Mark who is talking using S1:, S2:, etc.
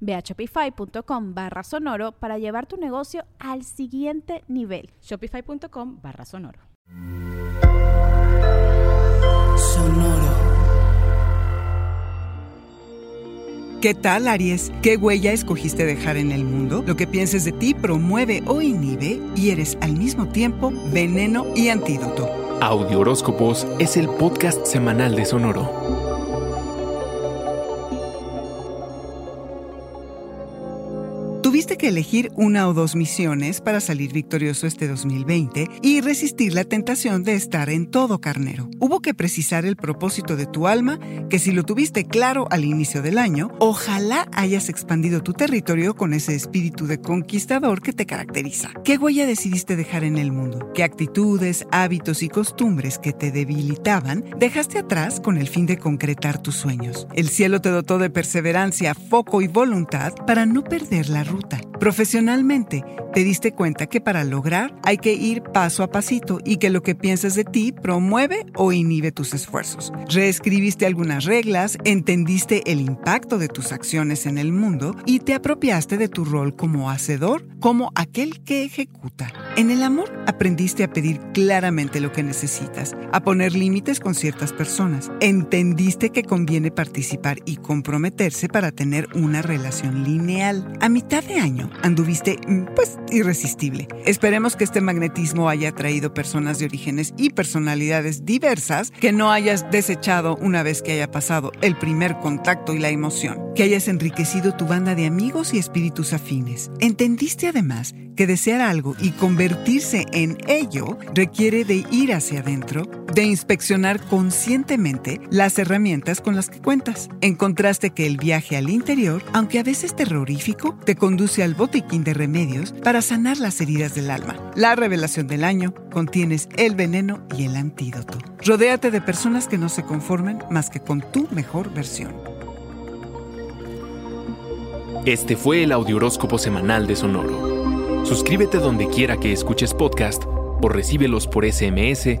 S1: Ve a shopify.com barra sonoro para llevar tu negocio al siguiente nivel.
S2: Shopify.com barra sonoro.
S3: Sonoro. ¿Qué tal, Aries? ¿Qué huella escogiste dejar en el mundo? Lo que pienses de ti promueve o inhibe y eres al mismo tiempo veneno y antídoto.
S4: Audio Horóscopos es el podcast semanal de Sonoro.
S3: Tuviste que elegir una o dos misiones para salir victorioso este 2020 y resistir la tentación de estar en todo carnero. Hubo que precisar el propósito de tu alma, que si lo tuviste claro al inicio del año, ojalá hayas expandido tu territorio con ese espíritu de conquistador que te caracteriza. ¿Qué huella decidiste dejar en el mundo? ¿Qué actitudes, hábitos y costumbres que te debilitaban dejaste atrás con el fin de concretar tus sueños? El cielo te dotó de perseverancia, foco y voluntad para no perder la ruta круто. Profesionalmente, te diste cuenta que para lograr hay que ir paso a pasito y que lo que piensas de ti promueve o inhibe tus esfuerzos. Reescribiste algunas reglas, entendiste el impacto de tus acciones en el mundo y te apropiaste de tu rol como hacedor, como aquel que ejecuta. En el amor aprendiste a pedir claramente lo que necesitas, a poner límites con ciertas personas. Entendiste que conviene participar y comprometerse para tener una relación lineal. A mitad de año anduviste, mm, pues, irresistible. Esperemos que este magnetismo haya traído personas de orígenes y personalidades diversas que no hayas desechado una vez que haya pasado el primer contacto y la emoción, que hayas enriquecido tu banda de amigos y espíritus afines. Entendiste además que desear algo y convertirse en ello requiere de ir hacia adentro, de inspeccionar conscientemente las herramientas con las que cuentas. Encontraste que el viaje al interior, aunque a veces terrorífico, te conduce al botiquín de remedios para sanar las heridas del alma. La revelación del año contienes el veneno y el antídoto. Rodéate de personas que no se conformen más que con tu mejor versión.
S4: Este fue el Audioróscopo Semanal de Sonoro. Suscríbete donde quiera que escuches podcast o recíbelos por SMS